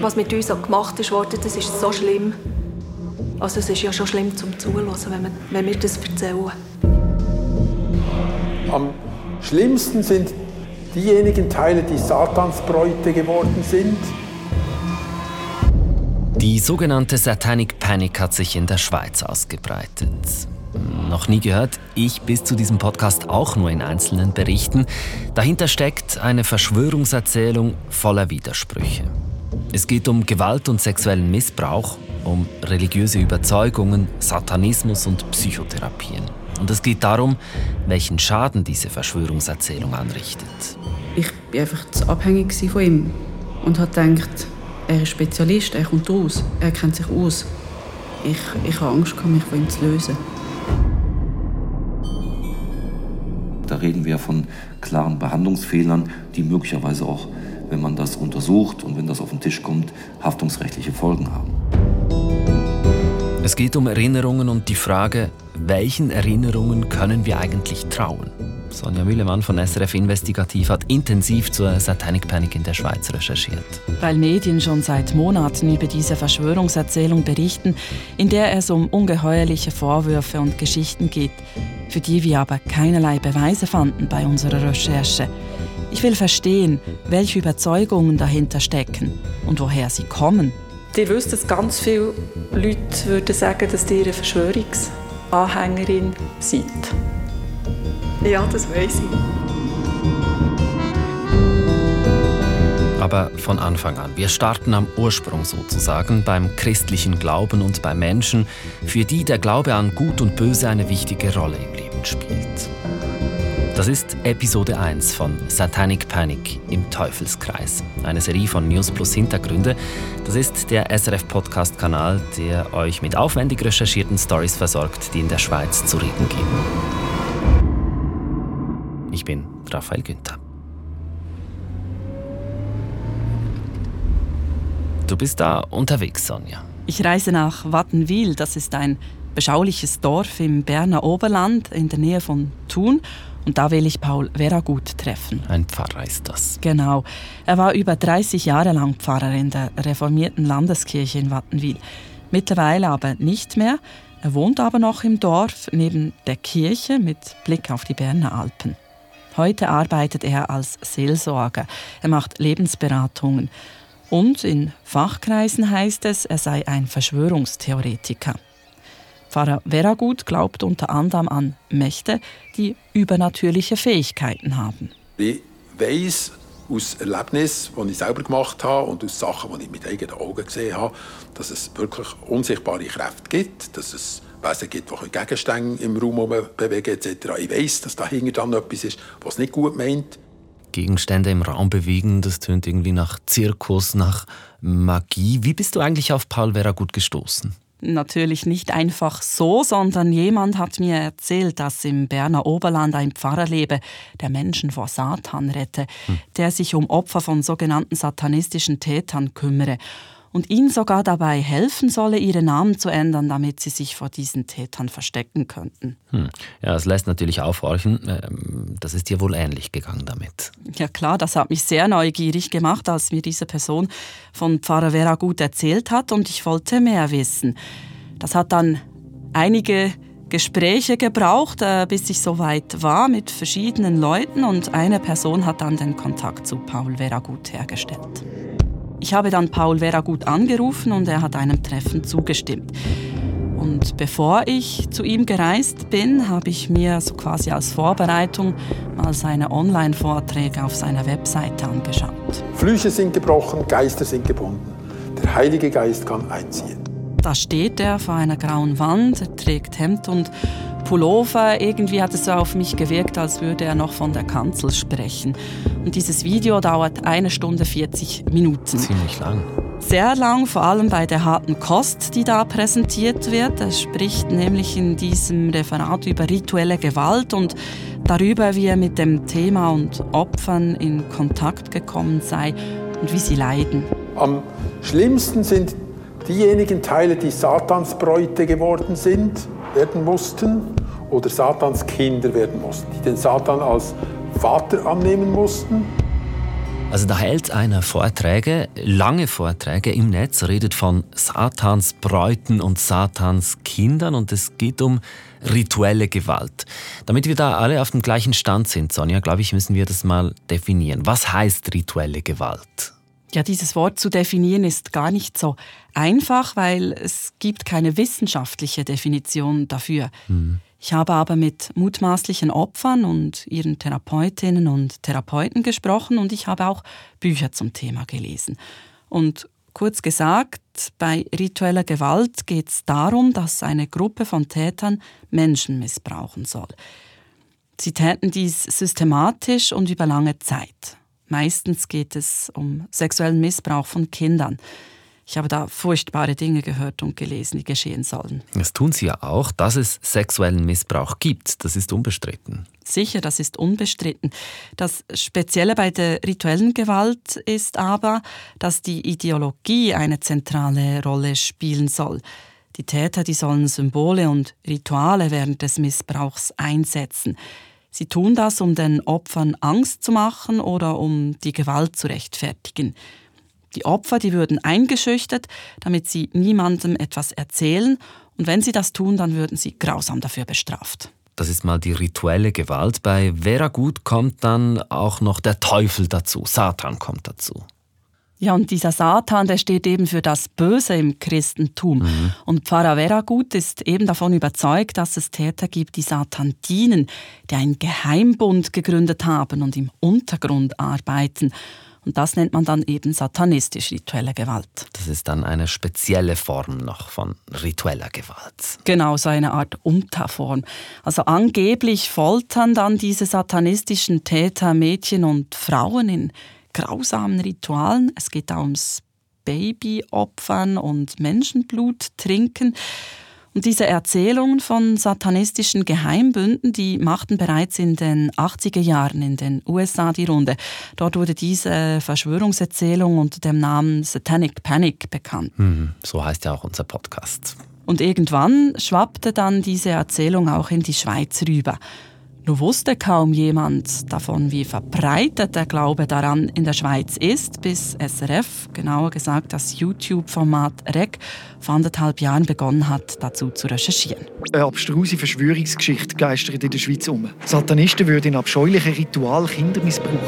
Was mit uns auch gemacht ist worden, das ist so schlimm. Also es ist ja schon schlimm zum Zuhören, wenn, man, wenn wir das erzählen. Am schlimmsten sind diejenigen Teile, die Satansbräute geworden sind. Die sogenannte Satanic Panic hat sich in der Schweiz ausgebreitet. Noch nie gehört, ich bis zu diesem Podcast auch nur in einzelnen Berichten. Dahinter steckt eine Verschwörungserzählung voller Widersprüche. Es geht um Gewalt und sexuellen Missbrauch, um religiöse Überzeugungen, Satanismus und Psychotherapien. Und es geht darum, welchen Schaden diese Verschwörungserzählung anrichtet. Ich war einfach zu abhängig von ihm und habe gedacht, er ist Spezialist, er kommt raus, er kennt sich aus. Ich, ich habe Angst, mich von ihm zu lösen. Da reden wir von klaren Behandlungsfehlern, die möglicherweise auch, wenn man das untersucht und wenn das auf den Tisch kommt, haftungsrechtliche Folgen haben. Es geht um Erinnerungen und die Frage, welchen Erinnerungen können wir eigentlich trauen? Sonja Müllemann von SRF Investigativ hat intensiv zur Satanic Panic in der Schweiz recherchiert. Weil Medien schon seit Monaten über diese Verschwörungserzählung berichten, in der es um ungeheuerliche Vorwürfe und Geschichten geht, für die wir aber keinerlei Beweise fanden bei unserer Recherche. Ich will verstehen, welche Überzeugungen dahinter stecken und woher sie kommen. Ihr wisst, dass ganz viele Leute würden sagen, dass ihr eine Verschwörungsanhängerin seid. Ja, das weiß ich. Aber von Anfang an. Wir starten am Ursprung sozusagen, beim christlichen Glauben und bei Menschen, für die der Glaube an Gut und Böse eine wichtige Rolle im Leben spielt. Das ist Episode 1 von Satanic Panic im Teufelskreis, eine Serie von News Plus Hintergründe. Das ist der SRF-Podcast-Kanal, der euch mit aufwendig recherchierten Stories versorgt, die in der Schweiz zu reden geben. Ich bin Raphael Günther. Du bist da unterwegs, Sonja. Ich reise nach Wattenwil. Das ist ein beschauliches Dorf im Berner Oberland in der Nähe von Thun. Und da will ich Paul Veragut treffen. Ein Pfarrer ist das. Genau. Er war über 30 Jahre lang Pfarrer in der reformierten Landeskirche in Wattenwil. Mittlerweile aber nicht mehr. Er wohnt aber noch im Dorf neben der Kirche mit Blick auf die Berner Alpen. Heute arbeitet er als Seelsorger. Er macht Lebensberatungen. Und in Fachkreisen heißt es, er sei ein Verschwörungstheoretiker. Pfarrer Veragut glaubt unter anderem an Mächte, die übernatürliche Fähigkeiten haben. Ich weiß aus Erlebnissen, die ich selber gemacht habe und aus Sachen, die ich mit eigenen Augen gesehen habe, dass es wirklich unsichtbare Kräfte gibt, dass es Wesen gibt, die Gegenstände im Raum bewegen etc. Ich weiß, dass dahinter dann etwas ist, was nicht gut meint. Gegenstände im Raum bewegen, das tönt irgendwie nach Zirkus, nach Magie. Wie bist du eigentlich auf Paul Veragut gestoßen? Natürlich nicht einfach so, sondern jemand hat mir erzählt, dass im Berner Oberland ein Pfarrer lebe, der Menschen vor Satan rette, hm. der sich um Opfer von sogenannten satanistischen Tätern kümmere und ihnen sogar dabei helfen solle, ihre Namen zu ändern, damit sie sich vor diesen Tätern verstecken könnten. Hm. Ja, das lässt natürlich aufhorchen. Ähm, das ist dir wohl ähnlich gegangen damit. Ja klar, das hat mich sehr neugierig gemacht, als mir diese Person von Pfarrer Vera gut erzählt hat und ich wollte mehr wissen. Das hat dann einige Gespräche gebraucht, äh, bis ich so weit war mit verschiedenen Leuten und eine Person hat dann den Kontakt zu Paul Veragut hergestellt. Ich habe dann Paul Veragut angerufen und er hat einem Treffen zugestimmt. Und bevor ich zu ihm gereist bin, habe ich mir so quasi als Vorbereitung mal seine Online-Vorträge auf seiner Webseite angeschaut. Flüche sind gebrochen, Geister sind gebunden. Der Heilige Geist kann einziehen. Da steht er vor einer grauen Wand, er trägt Hemd und Pullover. Irgendwie hat es so auf mich gewirkt, als würde er noch von der Kanzel sprechen. Und dieses Video dauert eine Stunde 40 Minuten. Ziemlich lang. Sehr lang, vor allem bei der harten Kost, die da präsentiert wird. Er spricht nämlich in diesem Referat über rituelle Gewalt und darüber, wie er mit dem Thema und Opfern in Kontakt gekommen sei und wie sie leiden. Am schlimmsten sind diejenigen Teile, die Satansbräute geworden sind, werden mussten, oder Satans Kinder werden mussten, die den Satan als Vater annehmen mussten. Also da hält einer Vorträge, lange Vorträge im Netz, redet von Satans Bräuten und Satans Kindern und es geht um rituelle Gewalt. Damit wir da alle auf dem gleichen Stand sind, Sonja, glaube ich, müssen wir das mal definieren. Was heißt rituelle Gewalt? Ja, dieses Wort zu definieren ist gar nicht so einfach, weil es gibt keine wissenschaftliche Definition dafür. Mhm. Ich habe aber mit mutmaßlichen Opfern und ihren Therapeutinnen und Therapeuten gesprochen und ich habe auch Bücher zum Thema gelesen. Und kurz gesagt, bei ritueller Gewalt geht es darum, dass eine Gruppe von Tätern Menschen missbrauchen soll. Sie täten dies systematisch und über lange Zeit. Meistens geht es um sexuellen Missbrauch von Kindern. Ich habe da furchtbare Dinge gehört und gelesen, die geschehen sollen. Das tun Sie ja auch, dass es sexuellen Missbrauch gibt. Das ist unbestritten. Sicher, das ist unbestritten. Das Spezielle bei der rituellen Gewalt ist aber, dass die Ideologie eine zentrale Rolle spielen soll. Die Täter, die sollen Symbole und Rituale während des Missbrauchs einsetzen. Sie tun das, um den Opfern Angst zu machen oder um die Gewalt zu rechtfertigen. Die Opfer, die würden eingeschüchtert, damit sie niemandem etwas erzählen. Und wenn sie das tun, dann würden sie grausam dafür bestraft. Das ist mal die rituelle Gewalt. Bei Vera Gut kommt dann auch noch der Teufel dazu. Satan kommt dazu. Ja, und dieser Satan, der steht eben für das Böse im Christentum. Mhm. Und Pfarrer Veragut ist eben davon überzeugt, dass es Täter gibt, die Satan dienen, die einen Geheimbund gegründet haben und im Untergrund arbeiten. Und das nennt man dann eben satanistisch-rituelle Gewalt. Das ist dann eine spezielle Form noch von ritueller Gewalt. Genau, so eine Art Unterform. Also angeblich foltern dann diese satanistischen Täter Mädchen und Frauen in grausamen Ritualen. Es geht da ums Babyopfern und Menschenblut trinken. Und diese Erzählungen von satanistischen Geheimbünden, die machten bereits in den 80er Jahren in den USA die Runde. Dort wurde diese Verschwörungserzählung unter dem Namen Satanic Panic bekannt. Mhm, so heißt ja auch unser Podcast. Und irgendwann schwappte dann diese Erzählung auch in die Schweiz rüber. Nur wusste kaum jemand davon, wie verbreitet der Glaube daran in der Schweiz ist, bis SRF, genauer gesagt das YouTube-Format REC, vor anderthalb Jahren begonnen hat, dazu zu recherchieren. Eine abstruse Verschwörungsgeschichte geistert in der Schweiz um. Satanisten würden in abscheulichen Ritual Kinder missbrauchen.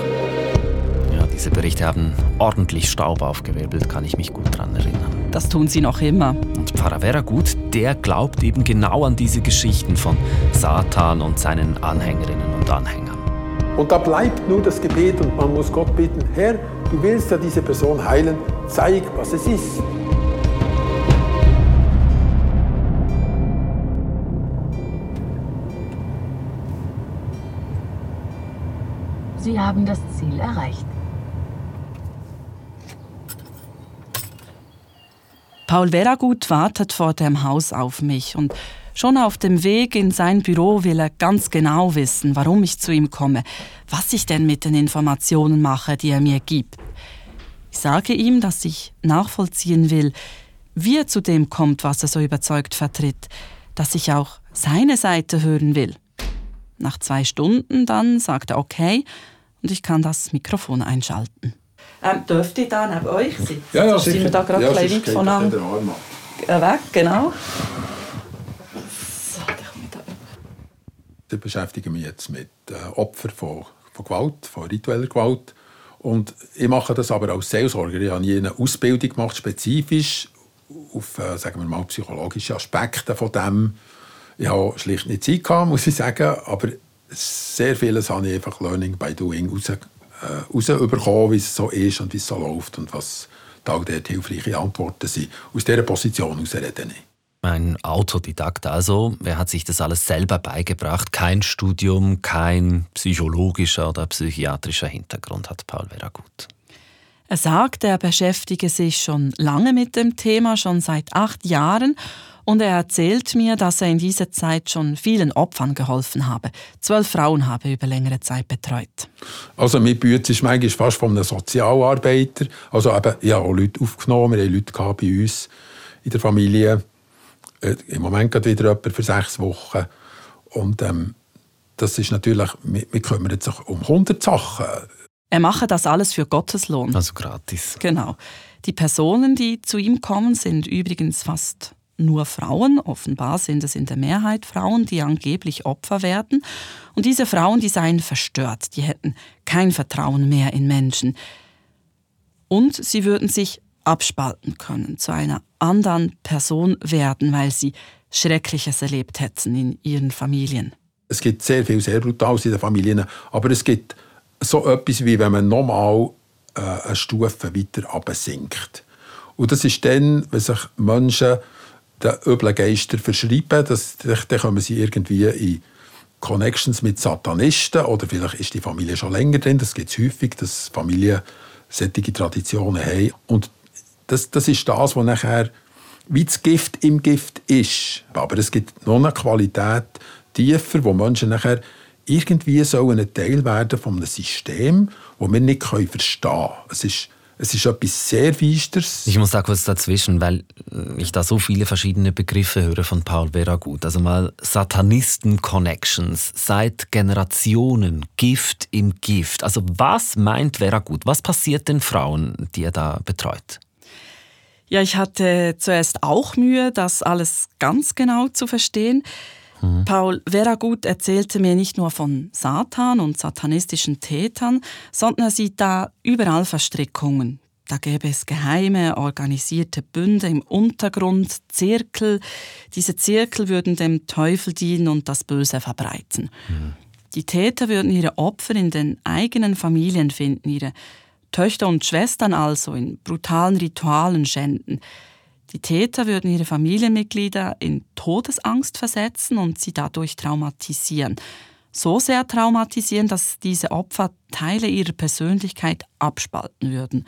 Ja, diese Berichte haben ordentlich Staub aufgewirbelt, kann ich mich gut daran erinnern. Das tun sie noch immer. Und Pfarrer Veragut, der glaubt eben genau an diese Geschichten von Satan und seinen Anhängerinnen und Anhängern. Und da bleibt nur das Gebet und man muss Gott bitten, Herr, du willst ja diese Person heilen, zeig, was es ist. Sie haben das Ziel erreicht. Paul Veragut wartet vor dem Haus auf mich und schon auf dem Weg in sein Büro will er ganz genau wissen, warum ich zu ihm komme, was ich denn mit den Informationen mache, die er mir gibt. Ich sage ihm, dass ich nachvollziehen will, wie er zu dem kommt, was er so überzeugt vertritt, dass ich auch seine Seite hören will. Nach zwei Stunden dann sagt er okay und ich kann das Mikrofon einschalten. Ähm, dürfte ich da neben euch sitzen? Ja, ja, sicher. Sind wir da gerade ja, ein weit voneinander äh, weg? Genau. So, da beschäftige mich jetzt mit äh, Opfern von, von Gewalt, von ritueller Gewalt. Und ich mache das aber als Seelsorger. Ich habe nie eine Ausbildung gemacht, spezifisch auf äh, sagen wir mal, psychologische Aspekte von dem. Ich habe schlicht nicht Zeit gehabt, muss ich sagen, aber sehr vieles habe ich einfach Learning by Doing herausbekommen, wie es so ist und wie es so läuft und was da dort hilfreiche Antworten sind. Aus dieser Position heraus rede ich. Ein Autodidakt also. Wer hat sich das alles selber beigebracht? Kein Studium, kein psychologischer oder psychiatrischer Hintergrund hat Paul Veragut. Er sagt, er beschäftige sich schon lange mit dem Thema, schon seit acht Jahren und er erzählt mir, dass er in dieser Zeit schon vielen Opfern geholfen habe. Zwölf Frauen habe er über längere Zeit betreut. Also mein Bütz ist manchmal fast von einem Sozialarbeiter. Also eben, ich habe auch Leute aufgenommen, wir haben Leute bei uns in der Familie. Äh, Im Moment geht wieder jemand für sechs Wochen. Und ähm, das ist natürlich, wir, wir kümmern sich um hundert Sachen. Er mache das alles für Gottes Lohn. Also gratis. Genau. Die Personen, die zu ihm kommen, sind übrigens fast nur Frauen. Offenbar sind es in der Mehrheit Frauen, die angeblich Opfer werden. Und diese Frauen, die seien verstört. Die hätten kein Vertrauen mehr in Menschen. Und sie würden sich abspalten können, zu einer anderen Person werden, weil sie Schreckliches erlebt hätten in ihren Familien. Es gibt sehr viel sehr Brutales in den Familien, aber es gibt so etwas, wie wenn man nochmal äh, eine Stufe weiter absinkt. Und das ist dann, wenn sich Menschen den üblen Geistern verschreiben, dass, dann kommen sie irgendwie in Connections mit Satanisten oder vielleicht ist die Familie schon länger drin. Das gibt es häufig, dass Familien solche Traditionen haben. Und das, das ist das, was nachher wie das Gift im Gift ist. Aber es gibt noch eine Qualität tiefer, wo Menschen nachher irgendwie sollen ein Teil werden von einem System, das wir nicht verstehen können. Es ist, es ist etwas sehr Feisters. Ich muss da kurz dazwischen, weil äh, ich da so viele verschiedene Begriffe höre von Paul Veragut. Also mal Satanisten-Connections, seit Generationen, Gift im Gift. Also was meint Veragut? Was passiert den Frauen, die er da betreut? Ja, ich hatte zuerst auch Mühe, das alles ganz genau zu verstehen. Mhm. Paul Veragut erzählte mir nicht nur von Satan und satanistischen Tätern, sondern er sieht da überall Verstrickungen. Da gäbe es geheime, organisierte Bünde im Untergrund, Zirkel. Diese Zirkel würden dem Teufel dienen und das Böse verbreiten. Mhm. Die Täter würden ihre Opfer in den eigenen Familien finden, ihre Töchter und Schwestern also in brutalen Ritualen schänden. Die Täter würden ihre Familienmitglieder in Todesangst versetzen und sie dadurch traumatisieren. So sehr traumatisieren, dass diese Opfer Teile ihrer Persönlichkeit abspalten würden.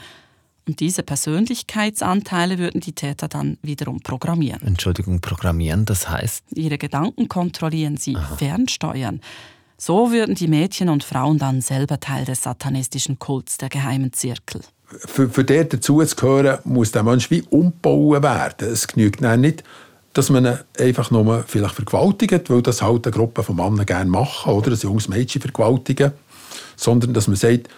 Und diese Persönlichkeitsanteile würden die Täter dann wiederum programmieren. Entschuldigung, programmieren, das heißt? Ihre Gedanken kontrollieren sie, Aha. fernsteuern. So würden die Mädchen und Frauen dann selber Teil des satanistischen Kults der geheimen Zirkel für, für der dazu zu gehören, muss der Mensch wie umbauen werden. Es genügt nicht, dass man ihn einfach nur vielleicht vergewaltigt, weil das halt eine Gruppe von Männern gerne machen, oder ein junges Mädchen vergewaltigen, sondern dass man sagt,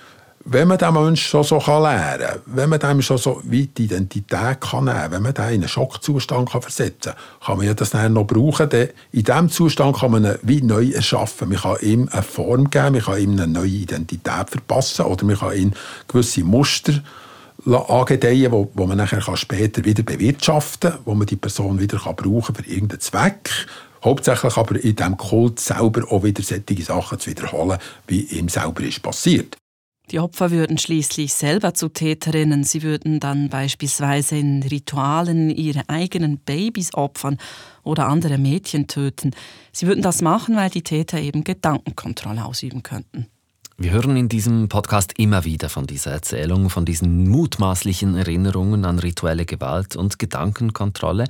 wenn man den Menschen schon so lernen kann, wenn man dem schon so wie die Identität kann nehmen wenn man den in einen Schockzustand kann versetzen kann, kann man ja das dann noch brauchen. Denn in diesem Zustand kann man ihn wie neu erschaffen. Man kann ihm eine Form geben, man kann ihm eine neue Identität verpassen oder man kann ihm gewisse Muster angedeihen, wo, wo man nachher kann später wieder bewirtschaften kann, wo man die Person wieder kann brauchen für irgendeinen Zweck. Hauptsächlich aber in diesem Kult selber auch wieder solche Sachen zu wiederholen, wie ihm selber ist passiert. Die Opfer würden schließlich selber zu Täterinnen. Sie würden dann beispielsweise in Ritualen ihre eigenen Babys opfern oder andere Mädchen töten. Sie würden das machen, weil die Täter eben Gedankenkontrolle ausüben könnten. Wir hören in diesem Podcast immer wieder von dieser Erzählung, von diesen mutmaßlichen Erinnerungen an rituelle Gewalt und Gedankenkontrolle.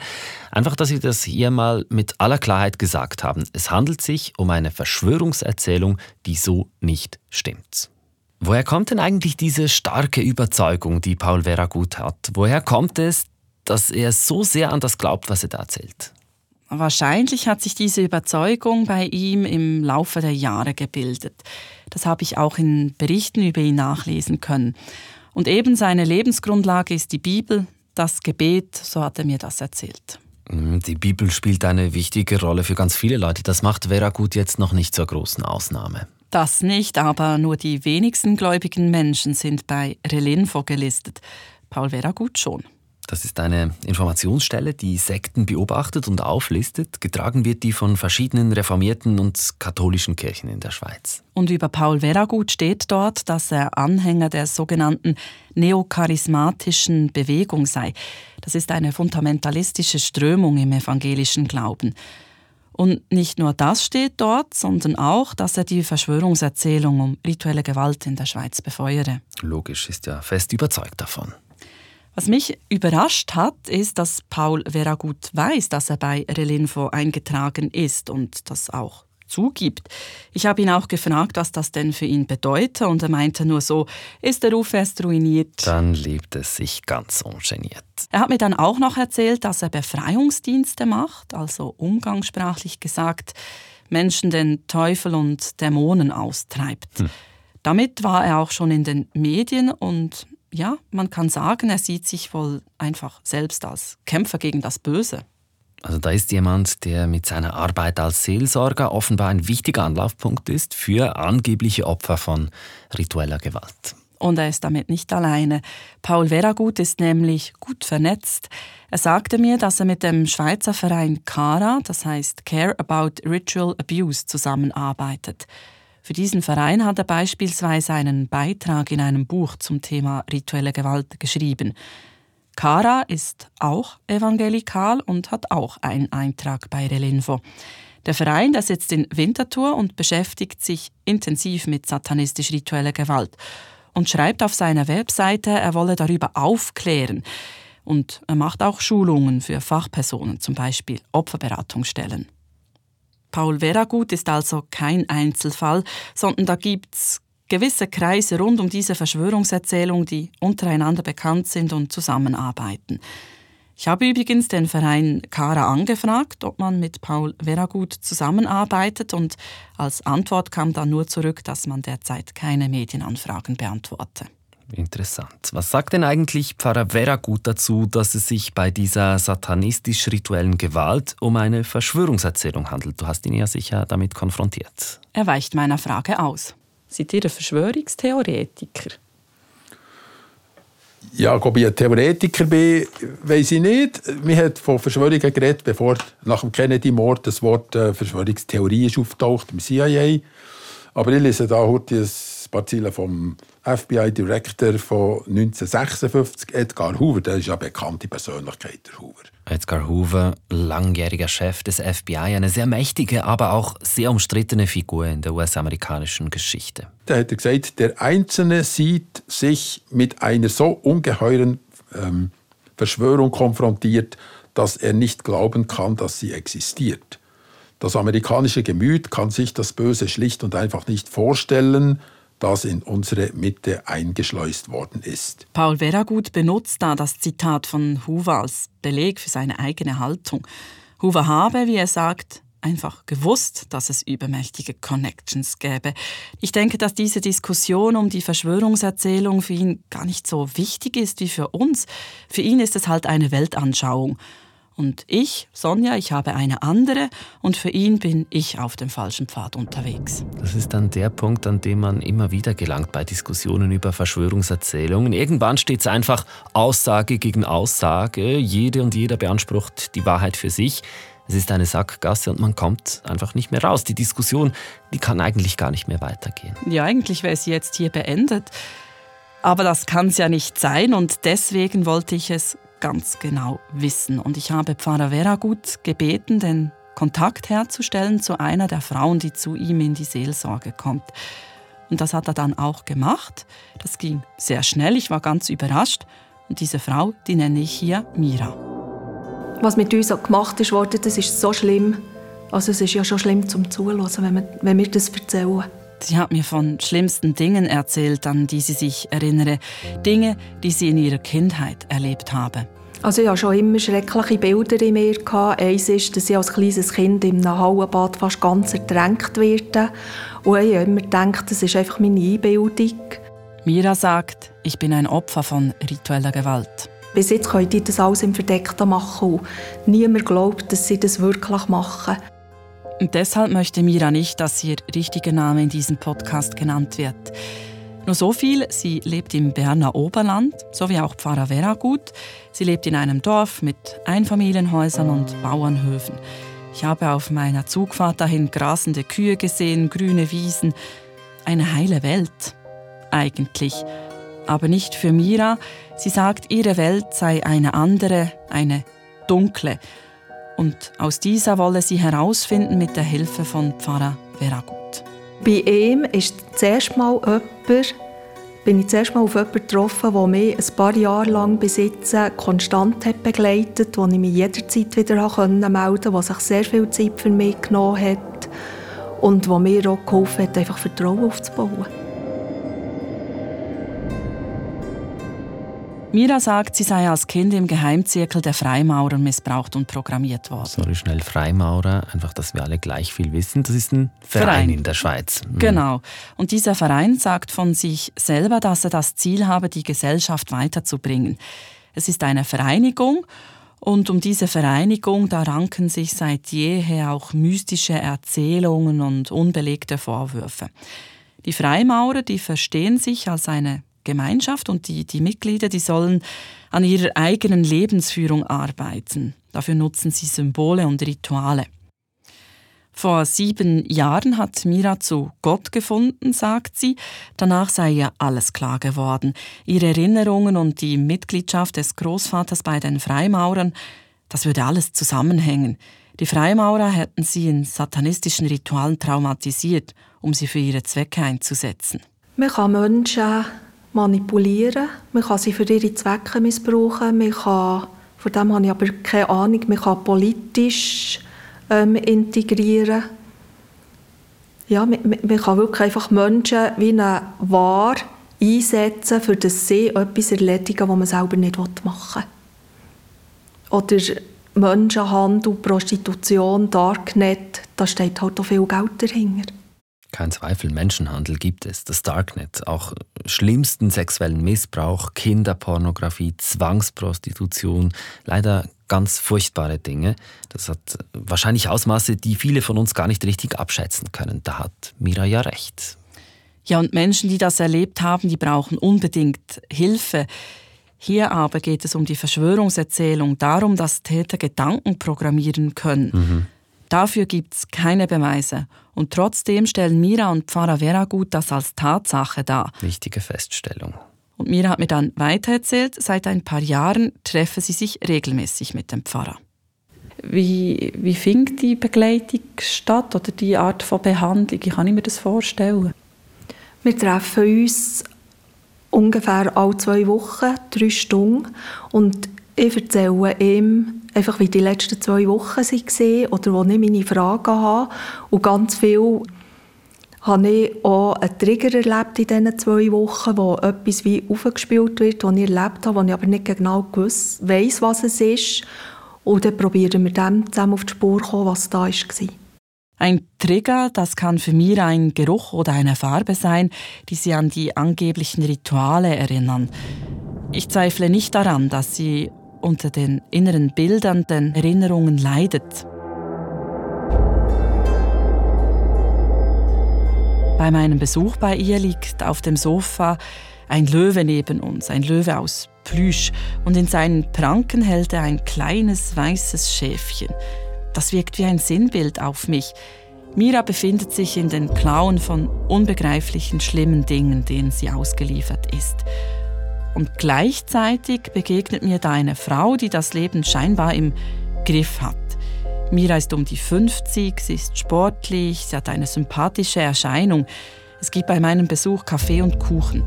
Einfach, dass Sie das hier mal mit aller Klarheit gesagt haben. Es handelt sich um eine Verschwörungserzählung, die so nicht stimmt. Woher kommt denn eigentlich diese starke Überzeugung, die Paul Vera gut hat? Woher kommt es, dass er so sehr an das glaubt, was er da erzählt? Wahrscheinlich hat sich diese Überzeugung bei ihm im Laufe der Jahre gebildet. Das habe ich auch in Berichten über ihn nachlesen können. Und eben seine Lebensgrundlage ist die Bibel, das Gebet, so hat er mir das erzählt. Hm, die Bibel spielt eine wichtige Rolle für ganz viele Leute. Das macht Vera Gut jetzt noch nicht zur großen Ausnahme. Das nicht, aber nur die wenigsten gläubigen Menschen sind bei Relinfo gelistet. Paul Veragut schon. Das ist eine Informationsstelle, die Sekten beobachtet und auflistet. Getragen wird die von verschiedenen reformierten und katholischen Kirchen in der Schweiz. Und über Paul Veragut steht dort, dass er Anhänger der sogenannten neocharismatischen Bewegung sei. Das ist eine fundamentalistische Strömung im evangelischen Glauben. Und nicht nur das steht dort, sondern auch, dass er die Verschwörungserzählung um rituelle Gewalt in der Schweiz befeuere. Logisch, ist ja fest überzeugt davon. Was mich überrascht hat, ist, dass Paul Veragut weiß, dass er bei Relinfo eingetragen ist und das auch zugibt. Ich habe ihn auch gefragt, was das denn für ihn bedeutet und er meinte nur so, ist der Ruf erst ruiniert. Dann lebt es sich ganz ungeniert. Er hat mir dann auch noch erzählt, dass er Befreiungsdienste macht, also umgangssprachlich gesagt, Menschen den Teufel und Dämonen austreibt. Hm. Damit war er auch schon in den Medien und ja, man kann sagen, er sieht sich wohl einfach selbst als Kämpfer gegen das Böse. Also da ist jemand, der mit seiner Arbeit als Seelsorger offenbar ein wichtiger Anlaufpunkt ist für angebliche Opfer von ritueller Gewalt. Und er ist damit nicht alleine. Paul Veragut ist nämlich gut vernetzt. Er sagte mir, dass er mit dem Schweizer Verein CARA, das heißt Care About Ritual Abuse, zusammenarbeitet. Für diesen Verein hat er beispielsweise einen Beitrag in einem Buch zum Thema rituelle Gewalt geschrieben. Cara ist auch evangelikal und hat auch einen Eintrag bei Relinfo. Der Verein der sitzt in Winterthur und beschäftigt sich intensiv mit satanistisch-ritueller Gewalt und schreibt auf seiner Webseite, er wolle darüber aufklären. Und er macht auch Schulungen für Fachpersonen, zum Beispiel Opferberatungsstellen. Paul Veragut ist also kein Einzelfall, sondern da gibt es gewisse Kreise rund um diese Verschwörungserzählung, die untereinander bekannt sind und zusammenarbeiten. Ich habe übrigens den Verein Kara angefragt, ob man mit Paul Veragut zusammenarbeitet und als Antwort kam dann nur zurück, dass man derzeit keine Medienanfragen beantworte. Interessant. Was sagt denn eigentlich Pfarrer Veragut dazu, dass es sich bei dieser satanistisch-rituellen Gewalt um eine Verschwörungserzählung handelt? Du hast ihn ja sicher damit konfrontiert. Er weicht meiner Frage aus. Seid ihr ein Verschwörungstheoretiker? Ja, ob ich ein Theoretiker bin, weiß ich nicht. Man hat von Verschwörungen geredet, bevor nach dem Kennedy-Mord das Wort äh, Verschwörungstheorie ist auftaucht im CIA. Aber ich lese da heute ein paar Ziele vom FBI-Director von 1956, Edgar Hoover. Der ist ja eine bekannte Persönlichkeit, der Hoover. Edgar Hoover, langjähriger Chef des FBI, eine sehr mächtige, aber auch sehr umstrittene Figur in der US-amerikanischen Geschichte. Da er gesagt, der Einzelne sieht sich mit einer so ungeheuren ähm, Verschwörung konfrontiert, dass er nicht glauben kann, dass sie existiert. Das amerikanische Gemüt kann sich das Böse schlicht und einfach nicht vorstellen, das in unsere Mitte eingeschleust worden ist. Paul Veragut benutzt da das Zitat von Hoover als Beleg für seine eigene Haltung. Hoover habe, wie er sagt, einfach gewusst, dass es übermächtige Connections gäbe. Ich denke, dass diese Diskussion um die Verschwörungserzählung für ihn gar nicht so wichtig ist wie für uns. Für ihn ist es halt eine Weltanschauung. Und ich, Sonja, ich habe eine andere und für ihn bin ich auf dem falschen Pfad unterwegs. Das ist dann der Punkt, an dem man immer wieder gelangt bei Diskussionen über Verschwörungserzählungen. Irgendwann steht es einfach Aussage gegen Aussage. Jede und jeder beansprucht die Wahrheit für sich. Es ist eine Sackgasse und man kommt einfach nicht mehr raus. Die Diskussion, die kann eigentlich gar nicht mehr weitergehen. Ja, eigentlich wäre sie jetzt hier beendet. Aber das kann es ja nicht sein und deswegen wollte ich es ganz genau wissen. Und ich habe Pfarrer Veragut gebeten, den Kontakt herzustellen zu einer der Frauen, die zu ihm in die Seelsorge kommt. Und das hat er dann auch gemacht. Das ging sehr schnell, ich war ganz überrascht. Und diese Frau, die nenne ich hier Mira. Was mit uns gemacht ist das ist so schlimm. Also es ist ja schon schlimm zum Zuhören, wenn, wir, wenn wir das erzählen. Sie hat mir von schlimmsten Dingen erzählt, an die sie sich erinnere. Dinge, die sie in ihrer Kindheit erlebt habe. Also ich hatte schon immer schreckliche Bilder in mir. Eins ist, dass ich als kleines Kind in einem Hallenbad fast ganz ertränkt werde. Und ich habe immer gedacht, das ist einfach meine Einbildung. Mira sagt, ich bin ein Opfer von ritueller Gewalt. Bis jetzt können die das alles im Verdeckten machen und niemand glaubt, dass sie das wirklich machen. Und deshalb möchte Mira nicht, dass ihr richtiger Name in diesem Podcast genannt wird. Nur so viel, sie lebt im Berner Oberland, so wie auch Pfarrer Veragut. Sie lebt in einem Dorf mit Einfamilienhäusern und Bauernhöfen. Ich habe auf meiner Zugfahrt dahin grasende Kühe gesehen, grüne Wiesen. Eine heile Welt. Eigentlich. Aber nicht für Mira. Sie sagt, ihre Welt sei eine andere, eine dunkle. Und aus dieser wolle sie herausfinden mit der Hilfe von Pfarrer Veragut. Bei ihm ist zuerst mal jemand, bin ich zuerst mal auf jemanden getroffen, der mich ein paar Jahre lang bis jetzt konstant hat begleitet, wo ich mich jederzeit wieder melden konnte, der sich sehr viel Zeit für mich genommen hat und der mir auch geholfen hat, einfach Vertrauen aufzubauen. Mira sagt, sie sei als Kind im Geheimzirkel der Freimaurer missbraucht und programmiert worden. Sorry, schnell Freimaurer, einfach, dass wir alle gleich viel wissen. Das ist ein Verein, Verein. in der Schweiz. Mhm. Genau. Und dieser Verein sagt von sich selber, dass er das Ziel habe, die Gesellschaft weiterzubringen. Es ist eine Vereinigung und um diese Vereinigung, da ranken sich seit jeher auch mystische Erzählungen und unbelegte Vorwürfe. Die Freimaurer, die verstehen sich als eine Gemeinschaft und die, die Mitglieder, die sollen an ihrer eigenen Lebensführung arbeiten. Dafür nutzen sie Symbole und Rituale. Vor sieben Jahren hat Mira zu Gott gefunden, sagt sie. Danach sei ihr alles klar geworden. Ihre Erinnerungen und die Mitgliedschaft des Großvaters bei den Freimaurern, das würde alles zusammenhängen. Die Freimaurer hätten sie in satanistischen Ritualen traumatisiert, um sie für ihre Zwecke einzusetzen. Man kann Menschen manipulieren. Man kann sie für ihre Zwecke missbrauchen. Man kann, von dem habe ich aber keine Ahnung, man kann politisch ähm, integrieren. Ja, man, man, kann wirklich einfach Menschen wie eine Ware einsetzen, für das sie etwas erledigen, was man selber nicht machen will. Oder Menschenhandel, Prostitution, Darknet, da steht halt auch viel Geld dahinter. Kein Zweifel, Menschenhandel gibt es, das Darknet, auch schlimmsten sexuellen Missbrauch, Kinderpornografie, Zwangsprostitution, leider ganz furchtbare Dinge. Das hat wahrscheinlich Ausmaße, die viele von uns gar nicht richtig abschätzen können. Da hat Mira ja recht. Ja, und Menschen, die das erlebt haben, die brauchen unbedingt Hilfe. Hier aber geht es um die Verschwörungserzählung, darum, dass Täter Gedanken programmieren können. Mhm. Dafür gibt es keine Beweise. Und trotzdem stellen Mira und Pfarrer Veragut das als Tatsache dar. Wichtige Feststellung. Und Mira hat mir dann weitererzählt, seit ein paar Jahren treffe sie sich regelmäßig mit dem Pfarrer. Wie, wie findet die Begleitung statt oder die Art von Behandlung? Wie kann ich mir das vorstellen? Wir treffen uns ungefähr alle zwei Wochen, drei Stunden. Und ich erzähle ihm einfach, wie die letzten zwei Wochen waren oder wo ich meine Fragen habe. Und ganz viel habe ich auch einen Trigger erlebt in diesen zwei Wochen, wo etwas wie aufgespielt wird, das ich erlebt habe, wo ich aber nicht genau weiss, was es ist. Und dann probieren wir dem zusammen auf die Spur zu kommen, was da war. Ein Trigger, das kann für mich ein Geruch oder eine Farbe sein, die sie an die angeblichen Rituale erinnern. Ich zweifle nicht daran, dass sie unter den inneren Bildern, den Erinnerungen leidet. Bei meinem Besuch bei ihr liegt auf dem Sofa ein Löwe neben uns, ein Löwe aus Plüsch, und in seinen Pranken hält er ein kleines weißes Schäfchen. Das wirkt wie ein Sinnbild auf mich. Mira befindet sich in den Klauen von unbegreiflichen, schlimmen Dingen, denen sie ausgeliefert ist. Und gleichzeitig begegnet mir da eine Frau, die das Leben scheinbar im Griff hat. Mira ist um die 50, sie ist sportlich, sie hat eine sympathische Erscheinung. Es gibt bei meinem Besuch Kaffee und Kuchen.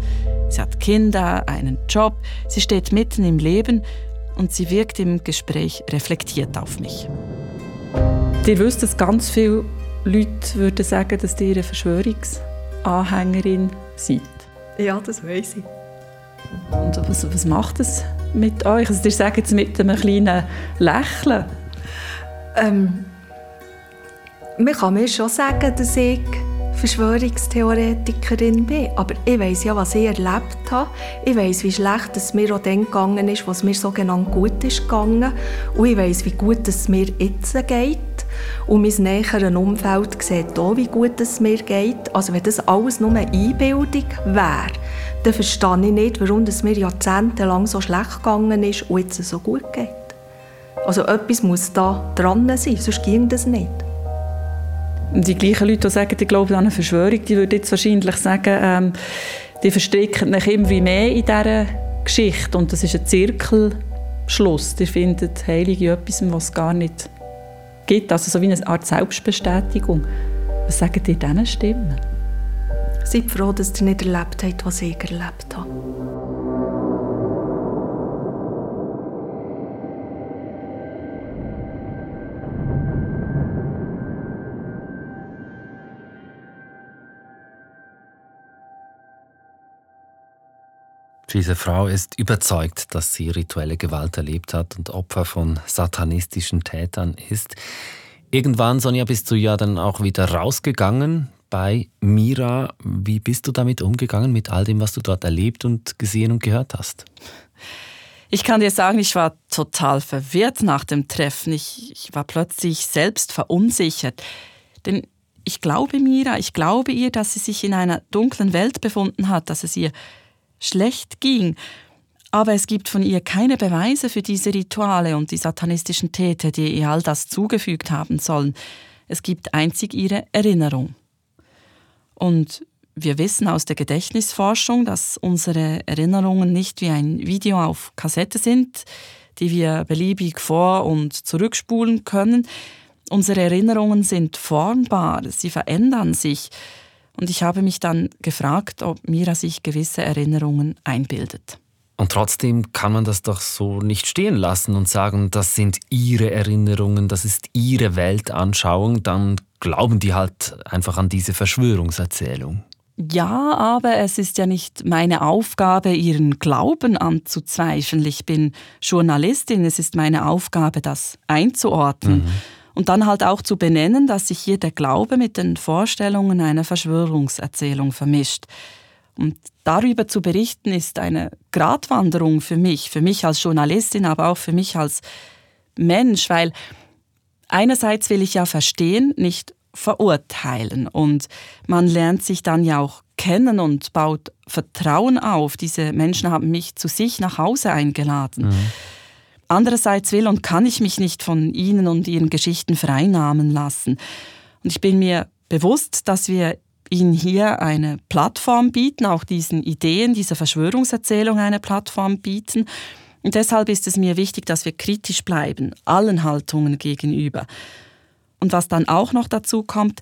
Sie hat Kinder, einen Job, sie steht mitten im Leben und sie wirkt im Gespräch reflektiert auf mich. Ihr wisst, dass ganz viele Leute würden sagen, dass ihr eine Verschwörungsanhängerin seid. Ja, das weiß ich. Und was, was macht es mit euch? Also, ihr sagt es mit einem kleinen Lächeln. Ähm, man kann mir schon sagen, dass ich Verschwörungstheoretikerin bin. Aber ich weiß ja, was ich erlebt habe. Ich weiß, wie schlecht es mir auch dann gegangen ist, was mir sogenannt gut ist gegangen. Und ich weiß, wie gut es mir jetzt geht. Und mein näheres Umfeld sieht auch, wie gut es mir geht. Also wenn das alles nur eine Einbildung wäre, dann verstehe ich nicht, warum es mir jahrzehntelang so schlecht gegangen ist und jetzt so gut geht. Also etwas muss da dran sein, sonst ging das nicht. Die gleichen Leute, die sagen, die glauben an eine Verschwörung, die würden jetzt wahrscheinlich sagen, ähm, die verstricken sich immer mehr in dieser Geschichte und das ist ein Zirkelschluss. Die finden Heilige etwas, was gar nicht gibt, also so wie eine Art Selbstbestätigung. Was sagen die diesen Stimmen? Seid froh, dass ihr nicht erlebt habt, was ich erlebt habe. Diese Frau ist überzeugt, dass sie rituelle Gewalt erlebt hat und Opfer von satanistischen Tätern ist. Irgendwann, Sonja, bist du ja dann auch wieder rausgegangen bei Mira. Wie bist du damit umgegangen, mit all dem, was du dort erlebt und gesehen und gehört hast? Ich kann dir sagen, ich war total verwirrt nach dem Treffen. Ich, ich war plötzlich selbst verunsichert. Denn ich glaube Mira, ich glaube ihr, dass sie sich in einer dunklen Welt befunden hat, dass es ihr schlecht ging. Aber es gibt von ihr keine Beweise für diese Rituale und die satanistischen Täter, die ihr all das zugefügt haben sollen. Es gibt einzig ihre Erinnerung. Und wir wissen aus der Gedächtnisforschung, dass unsere Erinnerungen nicht wie ein Video auf Kassette sind, die wir beliebig vor- und zurückspulen können. Unsere Erinnerungen sind formbar, sie verändern sich. Und ich habe mich dann gefragt, ob Mira sich gewisse Erinnerungen einbildet. Und trotzdem kann man das doch so nicht stehen lassen und sagen, das sind ihre Erinnerungen, das ist ihre Weltanschauung, dann glauben die halt einfach an diese Verschwörungserzählung. Ja, aber es ist ja nicht meine Aufgabe, ihren Glauben anzuzweifeln. Ich bin Journalistin, es ist meine Aufgabe, das einzuordnen. Mhm. Und dann halt auch zu benennen, dass sich hier der Glaube mit den Vorstellungen einer Verschwörungserzählung vermischt. Und darüber zu berichten, ist eine Gratwanderung für mich, für mich als Journalistin, aber auch für mich als Mensch, weil einerseits will ich ja verstehen, nicht verurteilen. Und man lernt sich dann ja auch kennen und baut Vertrauen auf. Diese Menschen haben mich zu sich nach Hause eingeladen. Mhm. Andererseits will und kann ich mich nicht von ihnen und ihren Geschichten vereinnahmen lassen. Und ich bin mir bewusst, dass wir ihnen hier eine Plattform bieten, auch diesen Ideen, dieser Verschwörungserzählung eine Plattform bieten. Und deshalb ist es mir wichtig, dass wir kritisch bleiben, allen Haltungen gegenüber. Und was dann auch noch dazu kommt,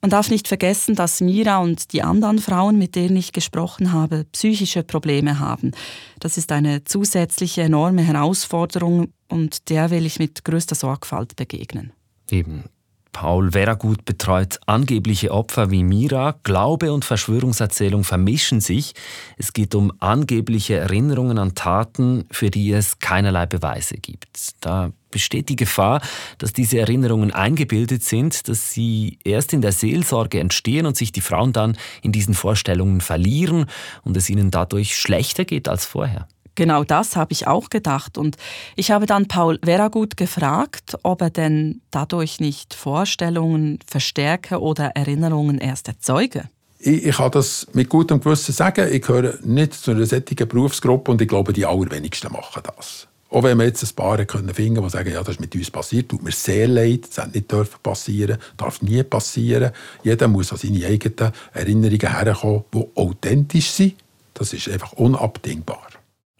man darf nicht vergessen, dass Mira und die anderen Frauen, mit denen ich gesprochen habe, psychische Probleme haben. Das ist eine zusätzliche enorme Herausforderung und der will ich mit größter Sorgfalt begegnen. Eben. Paul Veragut betreut angebliche Opfer wie Mira. Glaube und Verschwörungserzählung vermischen sich. Es geht um angebliche Erinnerungen an Taten, für die es keinerlei Beweise gibt. Da besteht die Gefahr, dass diese Erinnerungen eingebildet sind, dass sie erst in der Seelsorge entstehen und sich die Frauen dann in diesen Vorstellungen verlieren und es ihnen dadurch schlechter geht als vorher. Genau das habe ich auch gedacht. Und ich habe dann Paul Veragut gefragt, ob er denn dadurch nicht Vorstellungen verstärke oder Erinnerungen erst erzeuge. Ich, ich kann das mit gutem Gewissen sagen. Ich gehöre nicht zu einer solchen Berufsgruppe und ich glaube, die allerwenigsten machen das. Auch wenn wir jetzt ein paar können finden, die sagen, ja, das ist mit uns passiert, tut mir sehr leid, das hätte nicht passieren darf nie passieren. Jeder muss an seine eigenen Erinnerungen herkommen, die authentisch sind. Das ist einfach unabdingbar.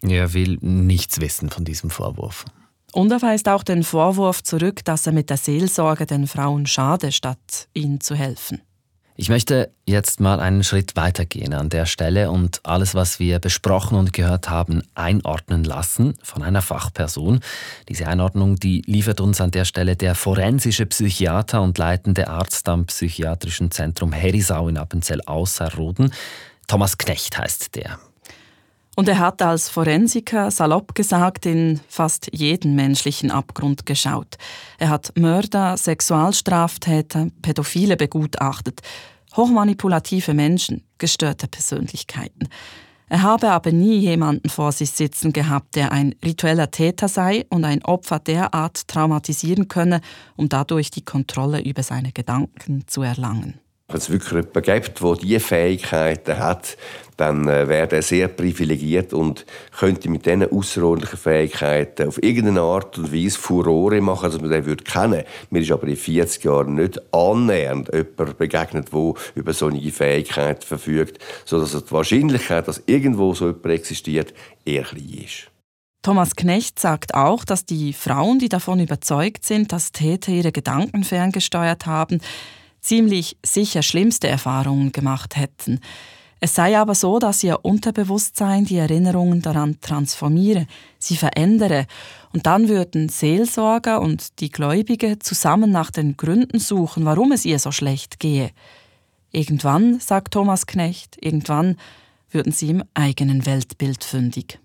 Er will nichts wissen von diesem Vorwurf. Und er weist auch den Vorwurf zurück, dass er mit der Seelsorge den Frauen schade, statt ihnen zu helfen. Ich möchte jetzt mal einen Schritt weitergehen an der Stelle und alles, was wir besprochen und gehört haben, einordnen lassen von einer Fachperson. Diese Einordnung, die liefert uns an der Stelle der forensische Psychiater und leitende Arzt am Psychiatrischen Zentrum Herisau in Appenzell Ausserrhoden. Thomas Knecht heißt der. Und er hat als Forensiker salopp gesagt in fast jeden menschlichen Abgrund geschaut. Er hat Mörder, Sexualstraftäter, Pädophile begutachtet, hochmanipulative Menschen, gestörte Persönlichkeiten. Er habe aber nie jemanden vor sich sitzen gehabt, der ein ritueller Täter sei und ein Opfer derart traumatisieren könne, um dadurch die Kontrolle über seine Gedanken zu erlangen. Wenn es wirklich jemanden gibt, der diese Fähigkeiten hat, dann äh, wäre er sehr privilegiert und könnte mit diesen außerordentlichen Fähigkeiten auf irgendeine Art und Weise Furore machen, dass man den würde kennen. Mir ist aber in 40 Jahren nicht annähernd jemand begegnet, der über solche Fähigkeiten verfügt, sodass die Wahrscheinlichkeit, dass irgendwo so jemand existiert, eher klein ist. Thomas Knecht sagt auch, dass die Frauen, die davon überzeugt sind, dass Täter ihre Gedanken ferngesteuert haben, ziemlich sicher schlimmste Erfahrungen gemacht hätten. Es sei aber so, dass ihr Unterbewusstsein die Erinnerungen daran transformiere, sie verändere, und dann würden Seelsorger und die Gläubige zusammen nach den Gründen suchen, warum es ihr so schlecht gehe. Irgendwann, sagt Thomas Knecht, irgendwann würden Sie im eigenen Weltbild fündig.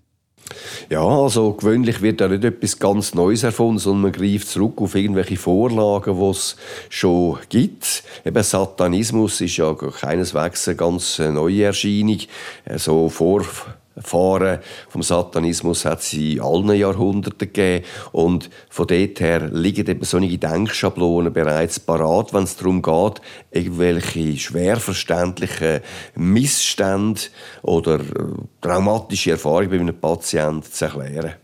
Ja, also gewöhnlich wird da nicht etwas ganz Neues erfunden, sondern man greift zurück auf irgendwelche Vorlagen, die es schon gibt. Eben Satanismus ist ja keineswegs eine ganz neue Erscheinung. So vor Fahren vom Satanismus hat es in allen Jahrhunderten gegeben. Und von dort her liegen eben solche Denkschablonen bereits parat, wenn es darum geht, irgendwelche schwer verständlichen Missstände oder äh, traumatische Erfahrungen bei einem Patienten zu erklären.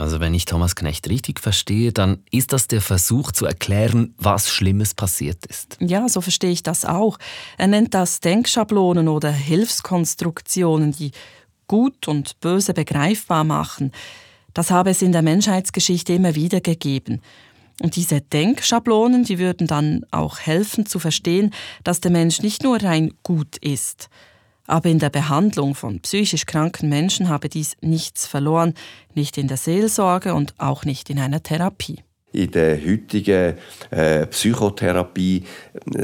Also wenn ich Thomas Knecht richtig verstehe, dann ist das der Versuch zu erklären, was Schlimmes passiert ist. Ja, so verstehe ich das auch. Er nennt das Denkschablonen oder Hilfskonstruktionen, die Gut und Böse begreifbar machen, das habe es in der Menschheitsgeschichte immer wieder gegeben. Und diese Denkschablonen, die würden dann auch helfen zu verstehen, dass der Mensch nicht nur rein gut ist. Aber in der Behandlung von psychisch kranken Menschen habe dies nichts verloren, nicht in der Seelsorge und auch nicht in einer Therapie in der heutigen äh, Psychotherapie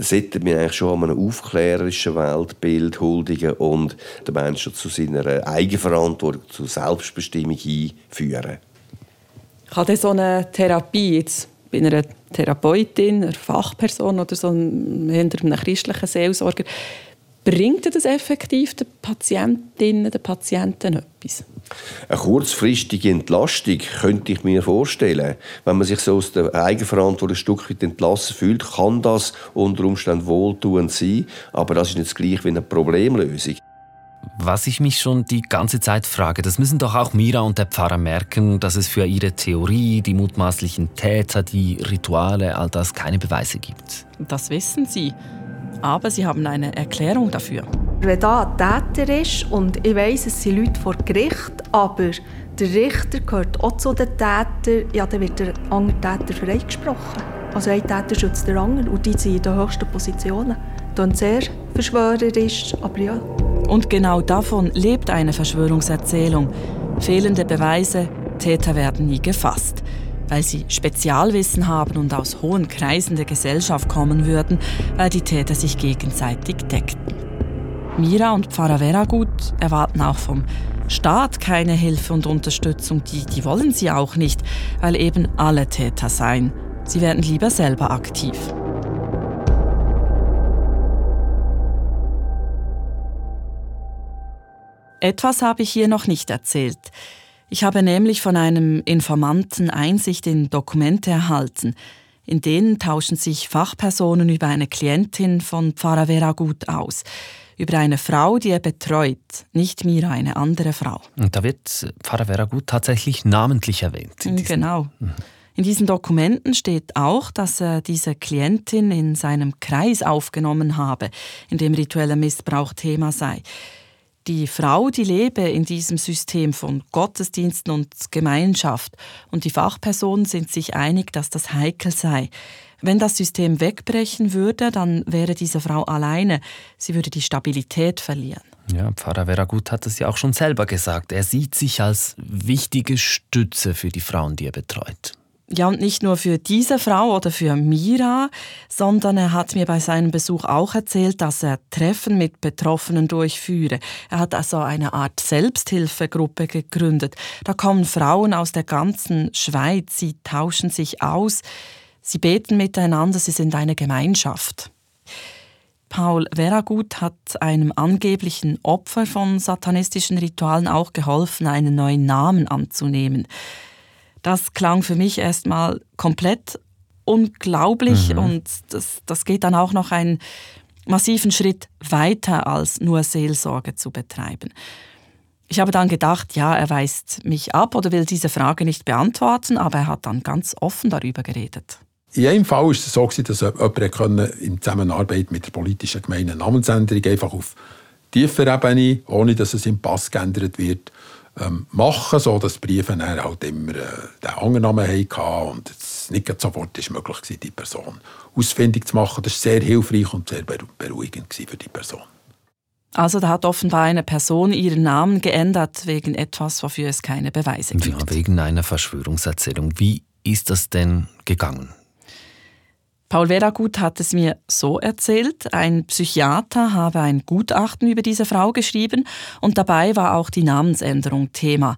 sollte man eigentlich schon an einem aufklärerischen Weltbild huldigen und den Menschen zu seiner Eigenverantwortung, zur Selbstbestimmung einführen. Kann denn so eine Therapie jetzt bei einer Therapeutin, einer Fachperson oder so einem, einem christlichen Seelsorger Bringt das effektiv den Patientinnen, den Patienten etwas? Eine kurzfristige Entlastung könnte ich mir vorstellen. Wenn man sich so aus der Eigenverantwortung ein Stück weit entlassen fühlt, kann das unter Umständen wohltuend sein, aber das ist nicht das gleiche wie eine Problemlösung. Was ich mich schon die ganze Zeit frage, das müssen doch auch Mira und der Pfarrer merken, dass es für ihre Theorie, die mutmaßlichen Täter, die Rituale, all das keine Beweise gibt. Das wissen sie aber sie haben eine Erklärung dafür. Wenn da ein Täter ist und ich weiss, es sind Leute vor Gericht, aber der Richter gehört auch zu den Tätern, ja, dann wird der andere Täter freigesprochen. Also ein Täter schützt den anderen und die sind in den höchsten Positionen. Das sehr verschwörerisch, aber ja. Und genau davon lebt eine Verschwörungserzählung. Fehlende Beweise, Täter werden nie gefasst weil sie Spezialwissen haben und aus hohen Kreisen der Gesellschaft kommen würden, weil die Täter sich gegenseitig deckten. Mira und Pfarrer Veragut erwarten auch vom Staat keine Hilfe und Unterstützung, die, die wollen sie auch nicht, weil eben alle Täter seien. Sie werden lieber selber aktiv. Etwas habe ich hier noch nicht erzählt. Ich habe nämlich von einem Informanten Einsicht in Dokumente erhalten. In denen tauschen sich Fachpersonen über eine Klientin von Pfarrer Vera gut aus. Über eine Frau, die er betreut, nicht Mira, eine andere Frau. Und da wird Pfarrer Vera gut tatsächlich namentlich erwähnt. Genau. Mhm. In diesen Dokumenten steht auch, dass er diese Klientin in seinem Kreis aufgenommen habe, in dem ritueller Missbrauch Thema sei. Die Frau, die lebe in diesem System von Gottesdiensten und Gemeinschaft und die Fachpersonen sind sich einig, dass das heikel sei. Wenn das System wegbrechen würde, dann wäre diese Frau alleine. Sie würde die Stabilität verlieren. Ja, Pfarrer Veragut hat es ja auch schon selber gesagt. Er sieht sich als wichtige Stütze für die Frauen, die er betreut. Ja, und nicht nur für diese Frau oder für Mira, sondern er hat mir bei seinem Besuch auch erzählt, dass er Treffen mit Betroffenen durchführe. Er hat also eine Art Selbsthilfegruppe gegründet. Da kommen Frauen aus der ganzen Schweiz, sie tauschen sich aus, sie beten miteinander, sie sind eine Gemeinschaft. Paul Veragut hat einem angeblichen Opfer von satanistischen Ritualen auch geholfen, einen neuen Namen anzunehmen. Das klang für mich erstmal komplett unglaublich mhm. und das, das geht dann auch noch einen massiven Schritt weiter als nur Seelsorge zu betreiben. Ich habe dann gedacht, ja, er weist mich ab oder will diese Frage nicht beantworten, aber er hat dann ganz offen darüber geredet. In einem Fall war es so, dass jemand in Zusammenarbeit mit der politischen Gemeinde Namensänderung einfach auf tiefer Ebene, ohne dass es im Pass geändert wird, ähm, machen, so dass die Briefe dann halt immer äh, den anderen Namen hatten und es nicht sofort ist möglich war, die Person ausfindig zu machen. Das war sehr hilfreich und sehr beruhigend für die Person. Also da hat offenbar eine Person ihren Namen geändert wegen etwas, wofür es keine Beweise gibt. Ja, wegen einer Verschwörungserzählung. Wie ist das denn gegangen? Paul Veragut hat es mir so erzählt, ein Psychiater habe ein Gutachten über diese Frau geschrieben und dabei war auch die Namensänderung Thema.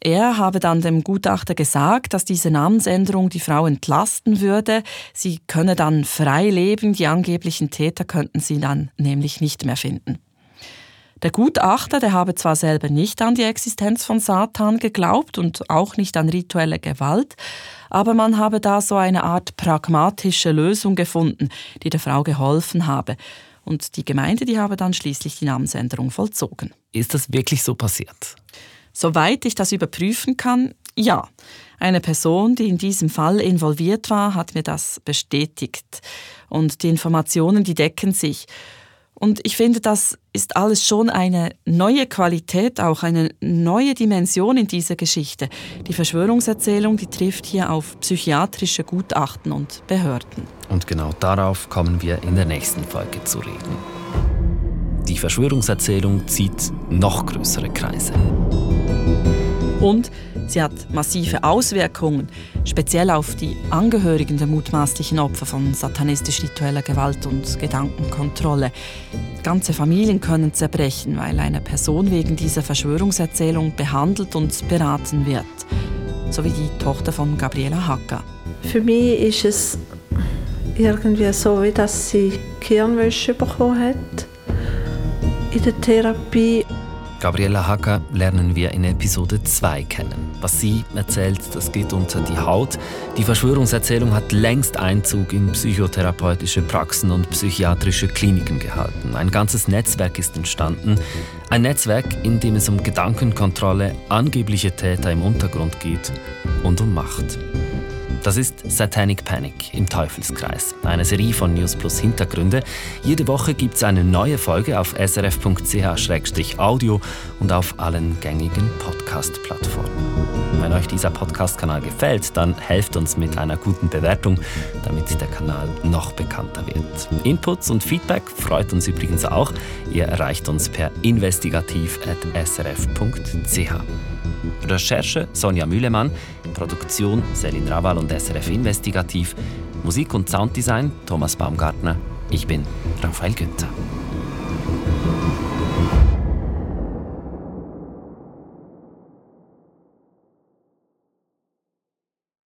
Er habe dann dem Gutachter gesagt, dass diese Namensänderung die Frau entlasten würde. Sie könne dann frei leben, die angeblichen Täter könnten sie dann nämlich nicht mehr finden. Der Gutachter, der habe zwar selber nicht an die Existenz von Satan geglaubt und auch nicht an rituelle Gewalt, aber man habe da so eine Art pragmatische Lösung gefunden, die der Frau geholfen habe. Und die Gemeinde, die habe dann schließlich die Namensänderung vollzogen. Ist das wirklich so passiert? Soweit ich das überprüfen kann, ja. Eine Person, die in diesem Fall involviert war, hat mir das bestätigt. Und die Informationen, die decken sich. Und ich finde, das ist alles schon eine neue Qualität, auch eine neue Dimension in dieser Geschichte. Die Verschwörungserzählung, die trifft hier auf psychiatrische Gutachten und Behörden. Und genau darauf kommen wir in der nächsten Folge zu reden. Die Verschwörungserzählung zieht noch größere Kreise. Und sie hat massive Auswirkungen, speziell auf die Angehörigen der mutmaßlichen Opfer von satanistisch-ritueller Gewalt und Gedankenkontrolle. Ganze Familien können zerbrechen, weil eine Person wegen dieser Verschwörungserzählung behandelt und beraten wird. So wie die Tochter von Gabriela Hacker. Für mich ist es irgendwie so, wie dass sie Kirnwäsche bekommen hat in der Therapie. Gabriela Hacker lernen wir in Episode 2 kennen. Was sie erzählt, das geht unter die Haut. Die Verschwörungserzählung hat längst Einzug in psychotherapeutische Praxen und psychiatrische Kliniken gehalten. Ein ganzes Netzwerk ist entstanden. Ein Netzwerk, in dem es um Gedankenkontrolle, angebliche Täter im Untergrund geht und um Macht. Das ist Satanic Panic im Teufelskreis, eine Serie von News Plus Hintergründe. Jede Woche gibt es eine neue Folge auf srf.ch-audio und auf allen gängigen Podcast-Plattformen. Wenn euch dieser Podcast-Kanal gefällt, dann helft uns mit einer guten Bewertung, damit der Kanal noch bekannter wird. Inputs und Feedback freut uns übrigens auch. Ihr erreicht uns per investigativ.srf.ch. Recherche Sonja Mühlemann, Produktion Selin Raval und SRF Investigativ, Musik und Sounddesign Thomas Baumgartner. Ich bin Raphael Günther.